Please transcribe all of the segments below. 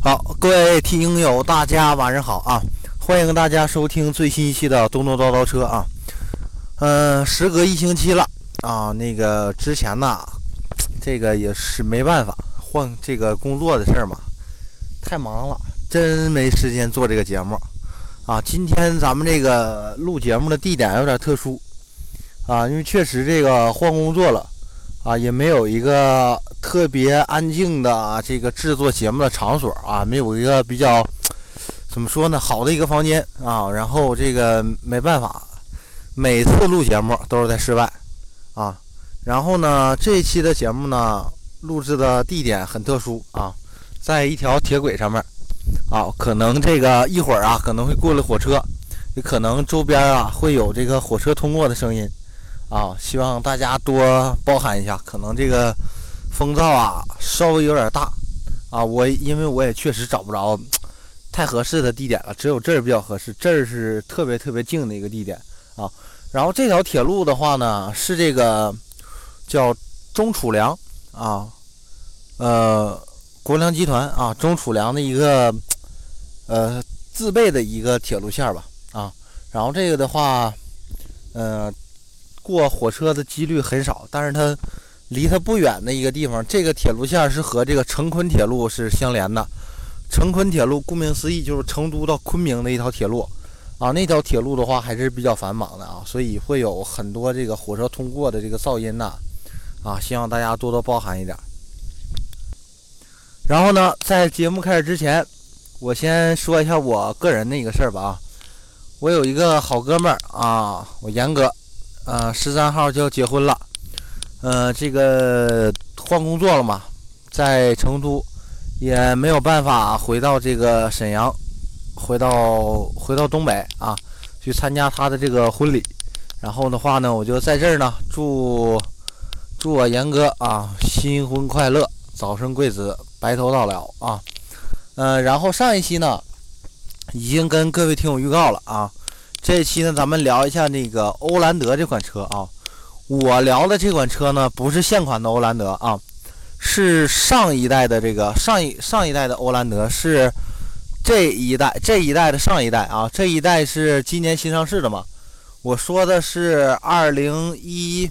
好，各位听友，大家晚上好啊！欢迎大家收听最新一期的《东东叨叨车》啊。嗯，时隔一星期了啊，那个之前呢，这个也是没办法，换这个工作的事儿嘛，太忙了，真没时间做这个节目啊。今天咱们这个录节目的地点有点特殊啊，因为确实这个换工作了啊，也没有一个。特别安静的这个制作节目的场所啊，没有一个比较怎么说呢，好的一个房间啊。然后这个没办法，每次录节目都是在室外啊。然后呢，这一期的节目呢，录制的地点很特殊啊，在一条铁轨上面啊，可能这个一会儿啊，可能会过了火车，也可能周边啊会有这个火车通过的声音啊，希望大家多包涵一下，可能这个。风噪啊，稍微有点大啊。我因为我也确实找不着太合适的地点了，只有这儿比较合适。这儿是特别特别静的一个地点啊。然后这条铁路的话呢，是这个叫中储粮啊，呃，国粮集团啊，中储粮的一个呃自备的一个铁路线吧啊。然后这个的话，呃，过火车的几率很少，但是它。离它不远的一个地方，这个铁路线是和这个成昆铁路是相连的。成昆铁路顾名思义就是成都到昆明的一条铁路啊。那条铁路的话还是比较繁忙的啊，所以会有很多这个火车通过的这个噪音呐啊，希望大家多多包涵一点。然后呢，在节目开始之前，我先说一下我个人的一个事儿吧啊。我有一个好哥们儿啊，我严哥，呃，十三号就要结婚了。呃，这个换工作了嘛，在成都也没有办法回到这个沈阳，回到回到东北啊，去参加他的这个婚礼。然后的话呢，我就在这儿呢，祝祝我严哥啊新婚快乐，早生贵子，白头到老啊。呃，然后上一期呢，已经跟各位听友预告了啊，这一期呢，咱们聊一下那个欧蓝德这款车啊。我聊的这款车呢，不是现款的欧蓝德啊，是上一代的这个上一上一代的欧蓝德，是这一代这一代的上一代啊，这一代是今年新上市的嘛？我说的是二零一，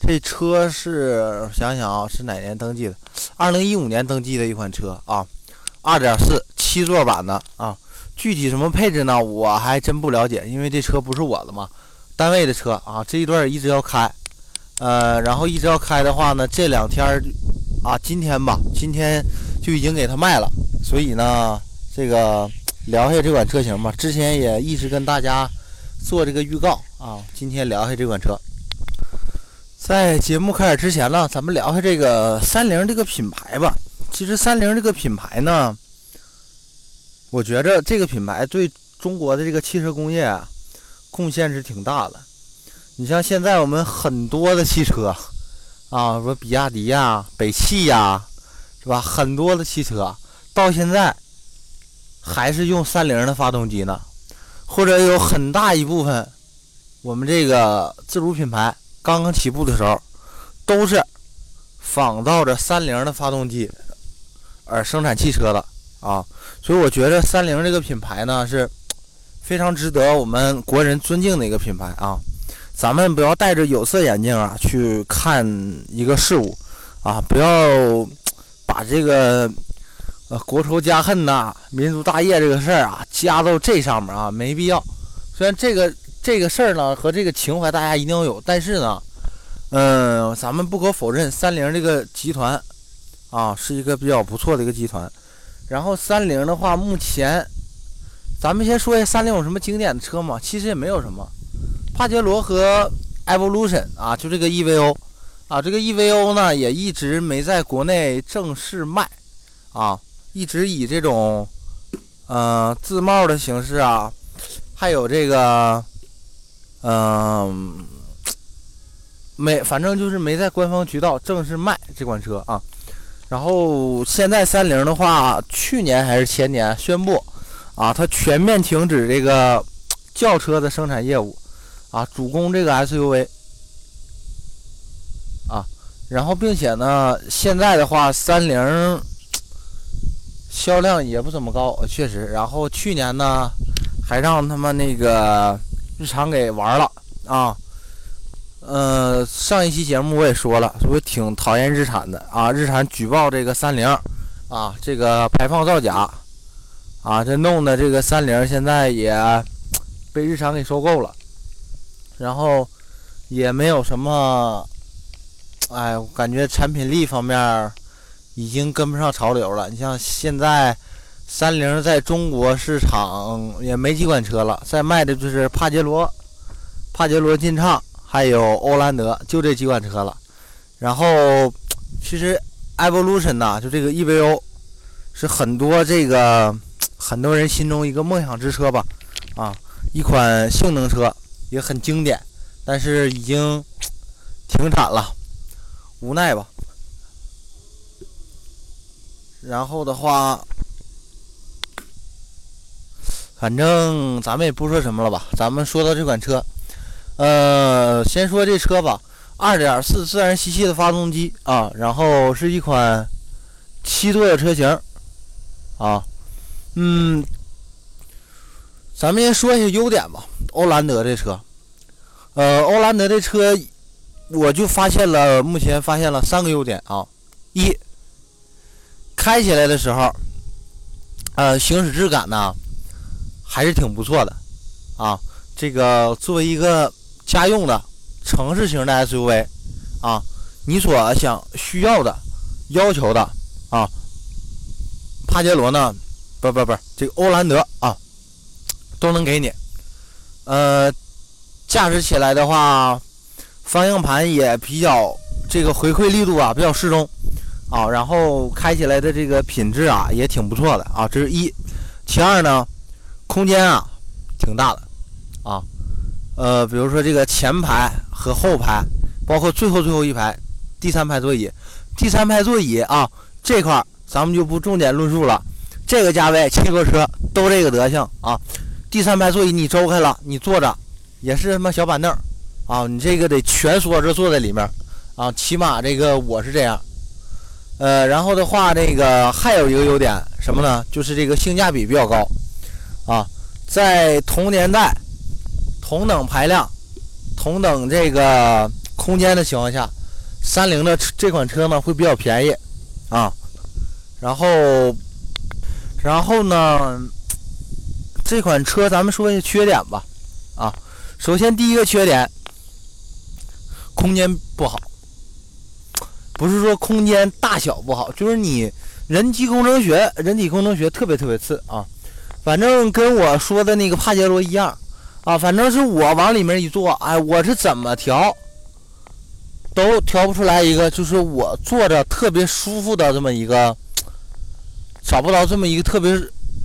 这车是想想啊，是哪年登记的？二零一五年登记的一款车啊，二点四七座版的啊，具体什么配置呢？我还真不了解，因为这车不是我的嘛。单位的车啊，这一段一直要开，呃，然后一直要开的话呢，这两天啊，今天吧，今天就已经给他卖了。所以呢，这个聊一下这款车型吧。之前也一直跟大家做这个预告啊，今天聊一下这款车。在节目开始之前呢，咱们聊一下这个三菱这个品牌吧。其实三菱这个品牌呢，我觉着这个品牌对中国的这个汽车工业啊。贡献是挺大的，你像现在我们很多的汽车啊，说比亚迪呀、北汽呀，是吧？很多的汽车到现在还是用三菱的发动机呢，或者有很大一部分我们这个自主品牌刚刚起步的时候，都是仿造着三菱的发动机而生产汽车的啊，所以我觉得三菱这个品牌呢是。非常值得我们国人尊敬的一个品牌啊！咱们不要戴着有色眼镜啊去看一个事物啊，不要把这个呃国仇家恨呐、民族大业这个事儿啊加到这上面啊，没必要。虽然这个这个事儿呢和这个情怀大家一定要有，但是呢，嗯，咱们不可否认，三菱这个集团啊是一个比较不错的一个集团。然后三菱的话，目前。咱们先说一下三菱有什么经典的车吗？其实也没有什么，帕杰罗和 Evolution 啊，就这个 EVO 啊，这个 EVO 呢也一直没在国内正式卖啊，一直以这种呃自贸的形式啊，还有这个嗯没，反正就是没在官方渠道正式卖这款车啊。然后现在三菱的话，去年还是前年宣布。啊，它全面停止这个轿车的生产业务，啊，主攻这个 SUV，啊，然后并且呢，现在的话，三菱销量也不怎么高，确实。然后去年呢，还让他们那个日产给玩了啊。呃，上一期节目我也说了，我挺讨厌日产的啊。日产举报这个三菱啊，这个排放造假啊，这弄的这个三菱现在也被日产给收购了，然后也没有什么，哎，我感觉产品力方面已经跟不上潮流了。你像现在三菱在中国市场也没几款车了，在卖的就是帕杰罗、帕杰罗劲畅。还有欧蓝德，就这几款车了。然后，其实 Evolution 呐，就这个 EVO，是很多这个很多人心中一个梦想之车吧。啊，一款性能车，也很经典，但是已经停产了，无奈吧。然后的话，反正咱们也不说什么了吧，咱们说到这款车。呃，先说这车吧，二点四自然吸气的发动机啊，然后是一款七座的车型啊，嗯，咱们先说一下优点吧。欧蓝德这车，呃，欧蓝德这车，我就发现了，目前发现了三个优点啊。一，开起来的时候，呃，行驶质感呢还是挺不错的啊。这个作为一个家用的城市型的 SUV，啊，你所想需要的、要求的啊，帕杰罗呢，不不不，这个欧蓝德啊，都能给你。呃，驾驶起来的话，方向盘也比较这个回馈力度啊，比较适中啊，然后开起来的这个品质啊，也挺不错的啊。这是一，其二呢，空间啊，挺大的啊。呃，比如说这个前排和后排，包括最后最后一排第三排座椅，第三排座椅啊这块咱们就不重点论述了。这个价位七座车都这个德行啊，第三排座椅你周开了，你坐着也是什么小板凳啊，你这个得蜷缩着坐在里面啊，起码这个我是这样。呃，然后的话，这个还有一个优点什么呢？就是这个性价比比较高啊，在同年代。同等排量、同等这个空间的情况下，三菱的这款车呢会比较便宜啊。然后，然后呢，这款车咱们说一下缺点吧啊。首先第一个缺点，空间不好，不是说空间大小不好，就是你人机工程学、人体工程学特别特别次啊。反正跟我说的那个帕杰罗一样。啊，反正是我往里面一坐，哎，我是怎么调都调不出来一个，就是我坐着特别舒服的这么一个，找不到这么一个特别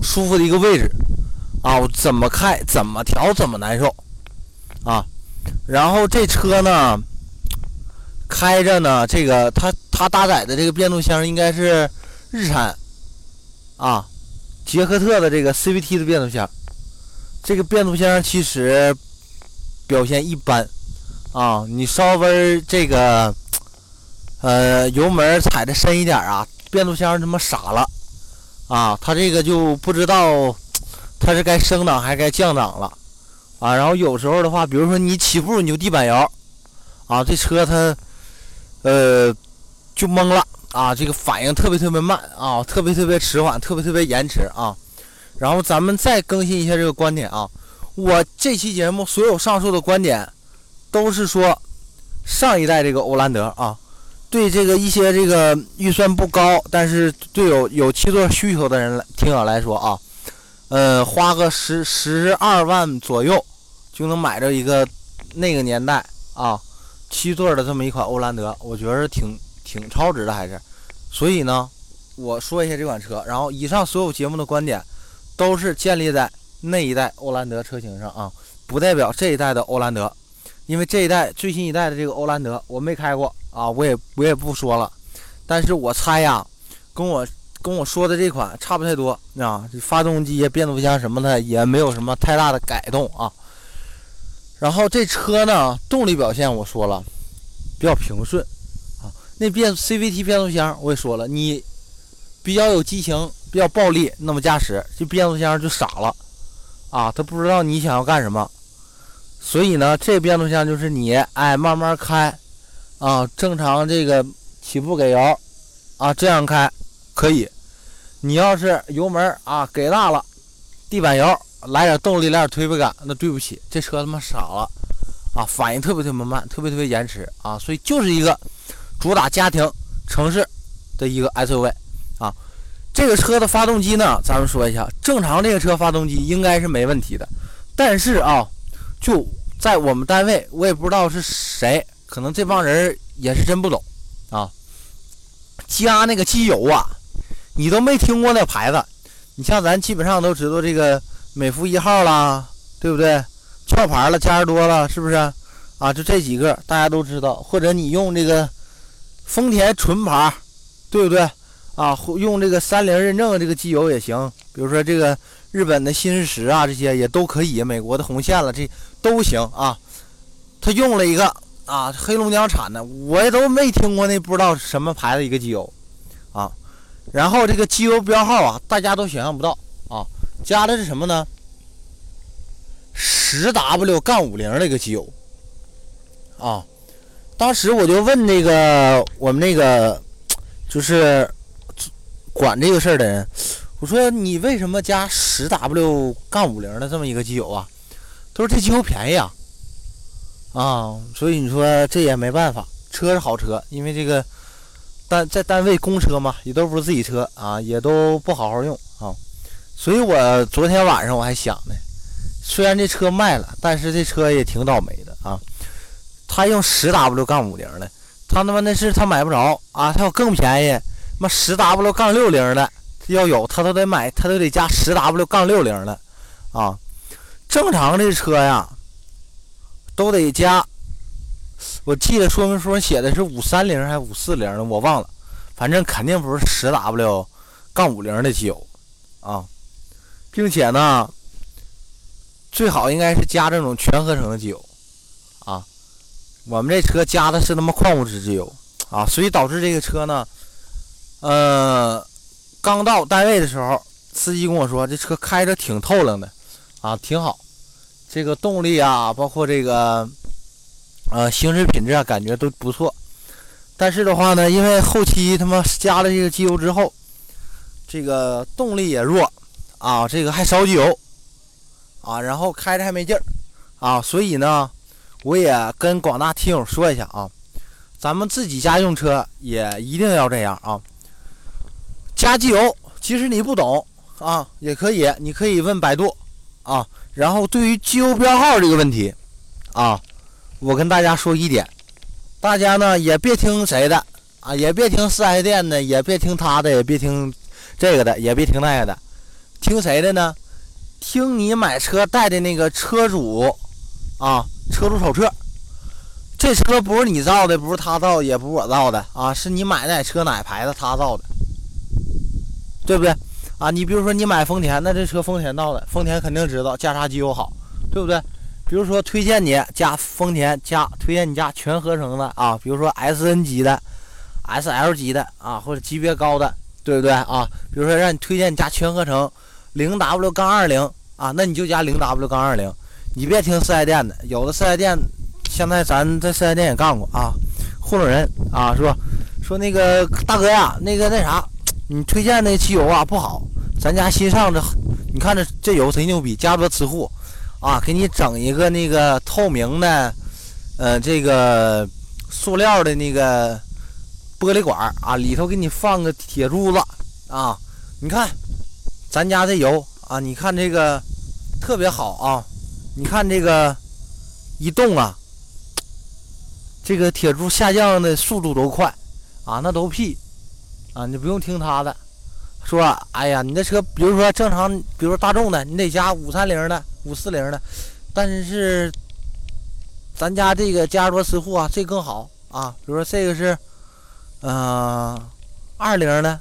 舒服的一个位置啊，我怎么开怎么调怎么难受啊。然后这车呢，开着呢，这个它它搭载的这个变速箱应该是日产啊捷克特的这个 CVT 的变速箱。这个变速箱其实表现一般啊，你稍微这个呃油门踩的深一点啊，变速箱他妈傻了啊，它这个就不知道它是该升档还是该降档了啊。然后有时候的话，比如说你起步你就地板油啊，这车它呃就懵了啊，这个反应特别特别慢啊，特别特别迟缓，特别特别延迟啊。然后咱们再更新一下这个观点啊，我这期节目所有上述的观点，都是说上一代这个欧蓝德啊，对这个一些这个预算不高，但是对有有七座需求的人来听友来说啊，呃，花个十十二万左右就能买着一个那个年代啊七座的这么一款欧蓝德，我觉得挺挺超值的还是，所以呢，我说一下这款车，然后以上所有节目的观点。都是建立在那一代欧蓝德车型上啊，不代表这一代的欧蓝德，因为这一代最新一代的这个欧蓝德我没开过啊，我也我也不说了，但是我猜呀，跟我跟我说的这款差不太多啊，这发动机、变速箱什么的也没有什么太大的改动啊。然后这车呢，动力表现我说了比较平顺啊，那变 CVT 变速箱我也说了，你比较有激情。比较暴力，那么驾驶，这变速箱就傻了啊，他不知道你想要干什么。所以呢，这变速箱就是你哎慢慢开啊，正常这个起步给油啊，这样开可以。你要是油门啊给大了，地板油来点动力来点推背感，那对不起，这车他妈傻了啊，反应特别特别慢，特别特别延迟啊，所以就是一个主打家庭城市的一个 SUV 啊。这个车的发动机呢，咱们说一下，正常这个车发动机应该是没问题的，但是啊。就在我们单位，我也不知道是谁，可能这帮人也是真不懂啊。加那个机油啊，你都没听过那牌子。你像咱基本上都知道这个美孚一号啦，对不对？壳牌了，加实多了，是不是？啊，就这几个大家都知道。或者你用这个丰田纯牌，对不对？啊，用这个三菱认证的这个机油也行。比如说这个日本的新石啊，这些也都可以。美国的红线了，这。都行啊，他用了一个啊，黑龙江产的，我也都没听过那不知道什么牌子一个机油啊。然后这个机油标号啊，大家都想象不到啊，加的是什么呢？十 W 杠五零那个机油啊。当时我就问那个我们那个就是管这个事儿的人，我说你为什么加十 W 杠五零的这么一个机油啊？他说这机油便宜啊，啊，所以你说这也没办法，车是好车，因为这个单在单位公车嘛，也都不是自己车啊，也都不好好用啊，所以我昨天晚上我还想呢，虽然这车卖了，但是这车也挺倒霉的啊，他用十 W 杠五零的，他他妈那是他买不着啊，他有更便宜，妈十 W 杠六零的要有，他都得买，他都得加十 W 杠六零的啊。正常的车呀，都得加。我记得说明书上写的是五三零还是五四零的，我忘了。反正肯定不是十 W 杠五零的机油啊，并且呢，最好应该是加这种全合成的机油啊。我们这车加的是他妈矿物质机油啊，所以导致这个车呢，呃，刚到单位的时候，司机跟我说这车开着挺透亮的。啊，挺好，这个动力啊，包括这个，呃，行驶品质啊，感觉都不错。但是的话呢，因为后期他妈加了这个机油之后，这个动力也弱啊，这个还烧机油啊，然后开着还没劲儿啊，所以呢，我也跟广大听友说一下啊，咱们自己家用车也一定要这样啊，加机油，其实你不懂啊，也可以，你可以问百度。啊，然后对于机油标号这个问题，啊，我跟大家说一点，大家呢也别听谁的啊，也别听四 S 店的，也别听他的，也别听这个的，也别听那个的，听谁的呢？听你买车带的那个车主啊，车主手册。这车不是你造的，不是他造，也不是我造的啊，是你买哪车哪牌子他造的，对不对？啊，你比如说你买丰田，那这车丰田到的，丰田肯定知道加啥机油好，对不对？比如说推荐你加丰田加，推荐你加全合成的啊，比如说 S N 级的、S L 级的啊，或者级别高的，对不对啊？比如说让你推荐你加全合成零 W 杠二零啊，那你就加零 W 杠二零，你别听四 S 店的，有的四 S 店现在咱在四 S 店也干过啊，糊弄人啊，是吧？说那个大哥呀，那个那啥，你推荐那汽油啊不好。咱家新上的，你看这这油贼牛逼，加多磁护。啊，给你整一个那个透明的，呃，这个塑料的那个玻璃管啊，里头给你放个铁珠子。啊，你看咱家这油啊，你看这个特别好啊，你看这个一动啊，这个铁柱下降的速度都快。啊，那都屁。啊，你不用听他的。说，哎呀，你这车，比如说正常，比如说大众的，你得加五三零的、五四零的，但是咱家这个加多磁护啊，这更好啊。比如说这个是，嗯，二零的、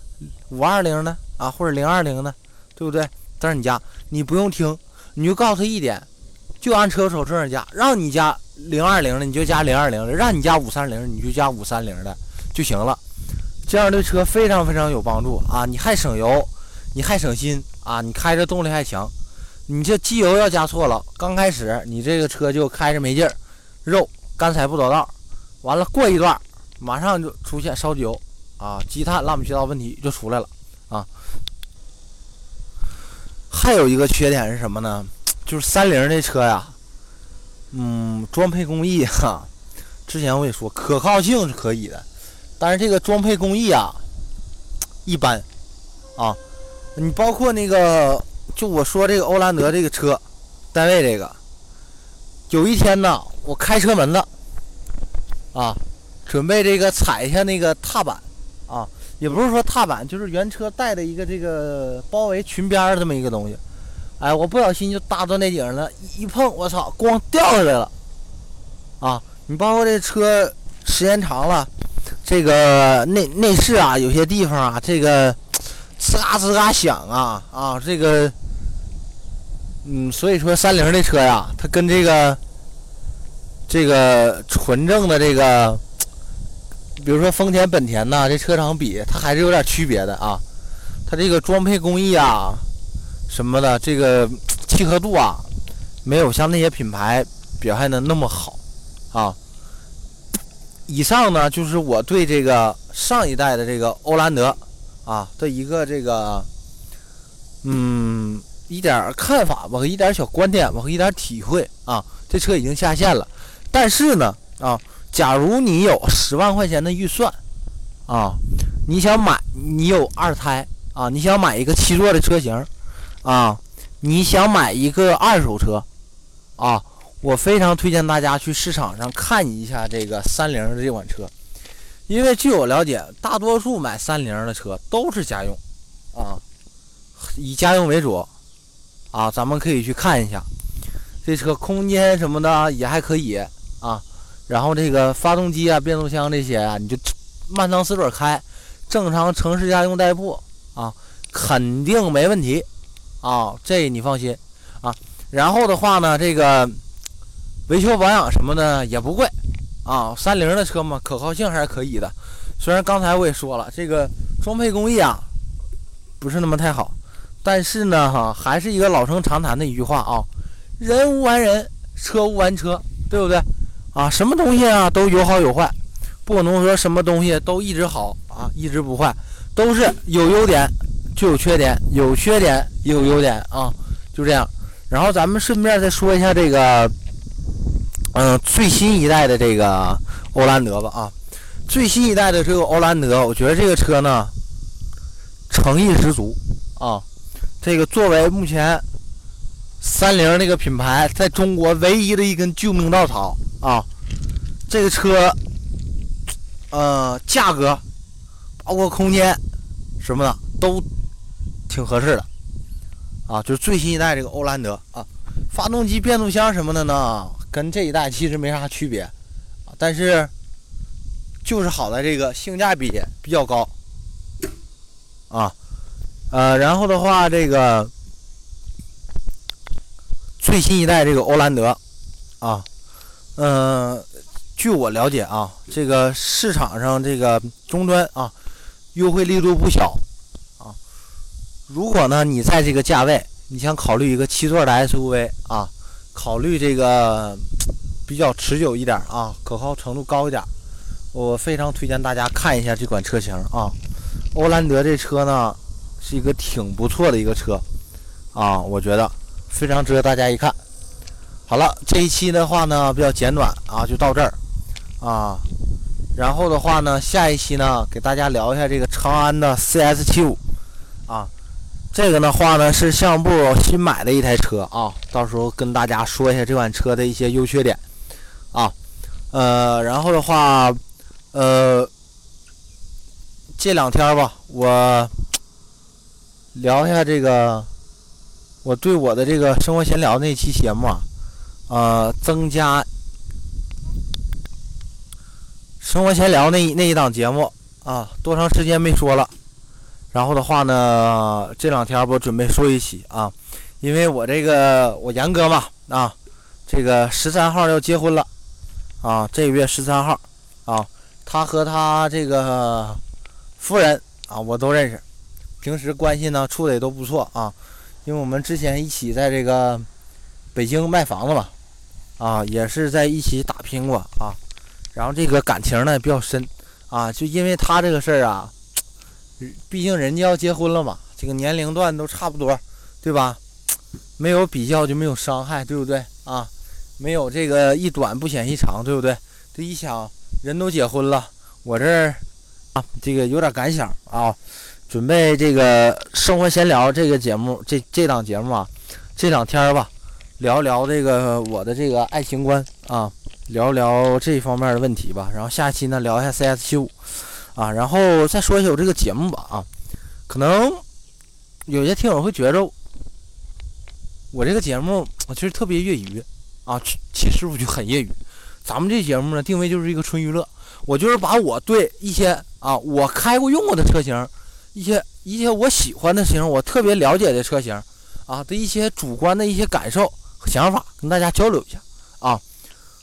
五二零的啊，或者零二零的，对不对？但是你加，你不用听，你就告诉他一点，就按车手册上加，让你加零二零的，你就加零二零的；让你加五三零，你就加五三零的就行了。这样对车非常非常有帮助啊！你还省油，你还省心啊，你开着动力还强。你这机油要加错了，刚开始你这个车就开着没劲儿，肉干柴不着道，完了过一段马上就出现烧机油啊，积碳烂不渠道问题就出来了啊。还有一个缺点是什么呢？就是三菱这车呀，嗯，装配工艺哈，之前我也说可靠性是可以的，但是这个装配工艺啊一般啊，你包括那个。就我说这个欧蓝德这个车，单位这个，有一天呢，我开车门子，啊，准备这个踩一下那个踏板，啊，也不是说踏板，就是原车带的一个这个包围裙边这么一个东西，哎，我不小心就搭到那顶上了，一碰，我操，光掉下来了，啊，你包括这车时间长了，这个内内饰啊，有些地方啊，这个。吱嘎吱嘎响啊啊！这个，嗯，所以说三菱的车呀，它跟这个这个纯正的这个，比如说丰田、本田呐，这车厂比，它还是有点区别的啊。它这个装配工艺啊，什么的，这个契合度啊，没有像那些品牌表现的那么好啊。以上呢，就是我对这个上一代的这个欧蓝德。啊的一个这个，嗯，一点看法吧，和一点小观点吧，和一点体会啊。这车已经下线了，但是呢，啊，假如你有十万块钱的预算，啊，你想买，你有二胎啊，你想买一个七座的车型，啊，你想买一个二手车，啊，我非常推荐大家去市场上看一下这个三菱的这款车。因为据我了解，大多数买三菱的车都是家用，啊，以家用为主，啊，咱们可以去看一下，这车空间什么的也还可以啊，然后这个发动机啊、变速箱这些啊，你就慢当四轮开，正常城市家用代步啊，肯定没问题，啊，这你放心啊。然后的话呢，这个维修保养什么的也不贵。啊，三菱的车嘛，可靠性还是可以的。虽然刚才我也说了，这个装配工艺啊，不是那么太好，但是呢，哈，还是一个老生常谈的一句话啊：人无完人，车无完车，对不对？啊，什么东西啊都有好有坏，不能说什么东西都一直好啊，一直不坏，都是有优点就有缺点，有缺点也有优点啊，就这样。然后咱们顺便再说一下这个。嗯，最新一代的这个欧蓝德吧啊，最新一代的这个欧蓝德，我觉得这个车呢，诚意十足啊。这个作为目前三菱那个品牌在中国唯一的一根救命稻草啊，这个车，呃，价格包括空间什么的都挺合适的啊，就是最新一代这个欧蓝德啊，发动机、变速箱什么的呢？跟这一代其实没啥区别，但是就是好在这个性价比比较高，啊，呃，然后的话，这个最新一代这个欧蓝德，啊，嗯，据我了解啊，这个市场上这个终端啊，优惠力度不小，啊，如果呢你在这个价位，你想考虑一个七座的 SUV 啊。考虑这个比较持久一点啊，可靠程度高一点，我非常推荐大家看一下这款车型啊。欧蓝德这车呢是一个挺不错的一个车啊，我觉得非常值得大家一看。好了，这一期的话呢比较简短啊，就到这儿啊。然后的话呢，下一期呢给大家聊一下这个长安的 CS75 啊。这个的话呢是项目部新买的一台车啊，到时候跟大家说一下这款车的一些优缺点啊，呃，然后的话，呃，这两天吧，我聊一下这个，我对我的这个生活闲聊那期节目啊，呃，增加生活闲聊那那一档节目啊，多长时间没说了。然后的话呢，这两天不准备说一起啊，因为我这个我严哥嘛啊，这个十三号要结婚了啊，这个月十三号啊，他和他这个夫人啊我都认识平时关系呢处的也都不错啊，因为我们之前一起在这个北京卖房子嘛，啊，也是在一起打拼过啊，然后这个感情呢比较深啊，就因为他这个事儿啊，毕竟人家要结婚了嘛，这个年龄段都差不多，对吧？没有比较就没有伤害，对不对啊？没有这个一短不显一长，对不对？这一想，人都结婚了，我这儿啊，这个有点感想啊。准备这个生活闲聊这个节目，这这档节目啊，这两天吧，聊聊这个我的这个爱情观啊，聊聊这方面的问题吧。然后下期呢，聊一下 CS 七五啊，然后再说一下我这个节目吧啊。可能有些听友会觉着我这个节目我其实特别业余啊，其实我就很业余。咱们这节目呢，定位就是一个纯娱乐，我就是把我对一些啊我开过用过的车型。一些一些我喜欢的型，我特别了解的车型，啊的一些主观的一些感受和想法，跟大家交流一下啊。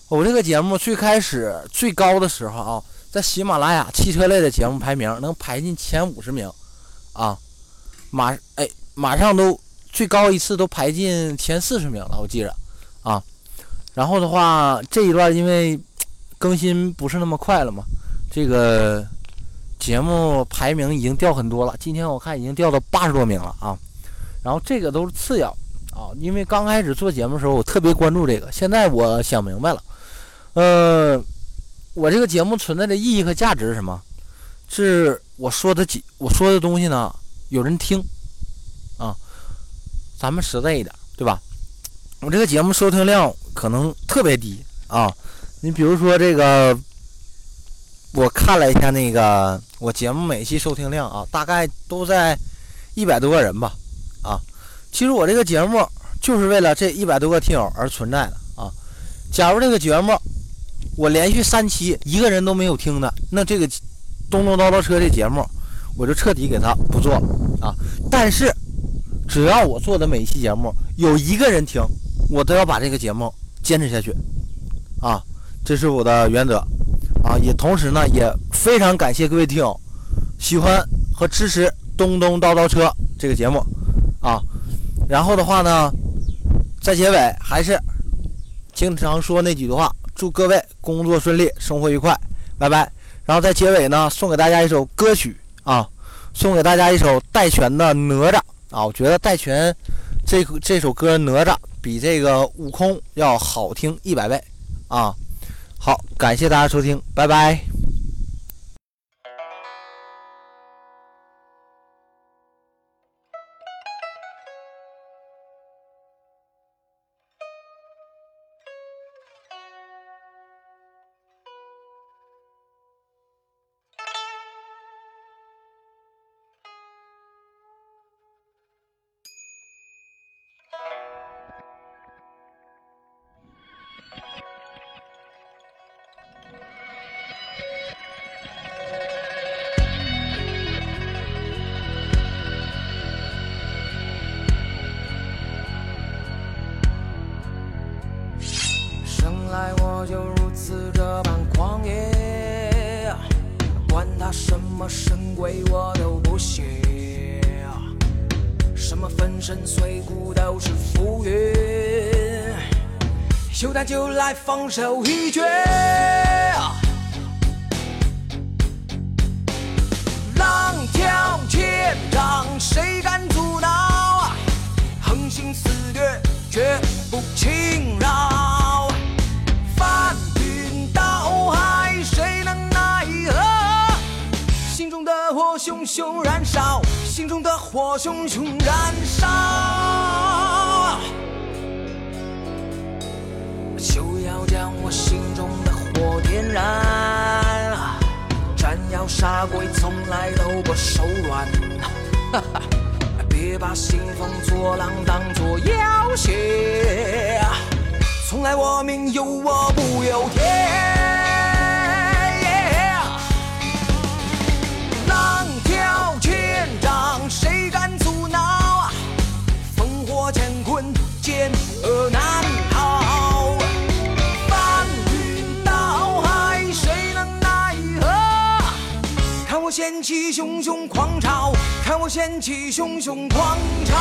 我这个节目最开始最高的时候啊，在喜马拉雅汽车类的节目排名能排进前五十名，啊，马哎马上都最高一次都排进前四十名了，我记着啊。然后的话，这一段因为更新不是那么快了嘛，这个。节目排名已经掉很多了，今天我看已经掉到八十多名了啊。然后这个都是次要啊，因为刚开始做节目的时候我特别关注这个，现在我想明白了，呃，我这个节目存在的意义和价值是什么？是我说的几我说的东西呢，有人听啊。咱们实在一点，对吧？我这个节目收听量可能特别低啊。你比如说这个。我看了一下那个我节目每期收听量啊，大概都在一百多个人吧，啊，其实我这个节目就是为了这一百多个听友而存在的啊。假如这个节目我连续三期一个人都没有听的，那这个东东叨叨车这节目我就彻底给他不做了啊。但是只要我做的每一期节目有一个人听，我都要把这个节目坚持下去啊，这是我的原则。啊，也同时呢，也非常感谢各位听友喜欢和支持《东东叨叨车》这个节目啊。然后的话呢，在结尾还是经常说那几句话：祝各位工作顺利，生活愉快，拜拜。然后在结尾呢，送给大家一首歌曲啊，送给大家一首戴荃的《哪吒》啊。我觉得戴荃这这首歌《哪吒》比这个《悟空》要好听一百倍啊。好，感谢大家收听，拜拜。就来放手一决，浪挑千丈谁敢阻挠？横行四月绝不轻饶。翻云倒海，谁能奈何？心中的火熊熊燃烧，心中的火熊熊燃烧。我心中的火点燃，斩妖杀鬼从来都不手软。别把兴风作浪当作要挟，从来我命由我不由天。浪挑千丈，谁敢阻挠？烽火乾坤，见恶难掀起汹汹狂潮。看我掀起熊熊狂潮。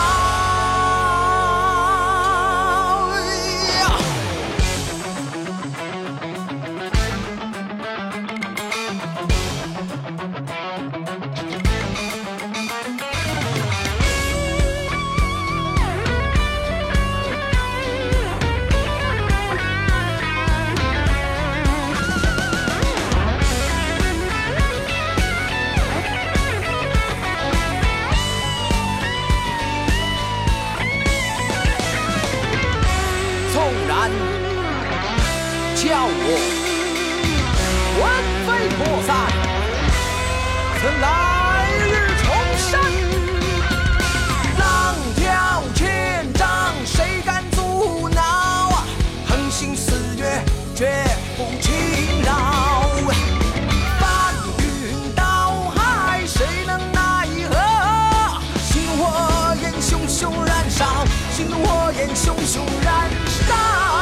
心的火焰熊熊燃烧。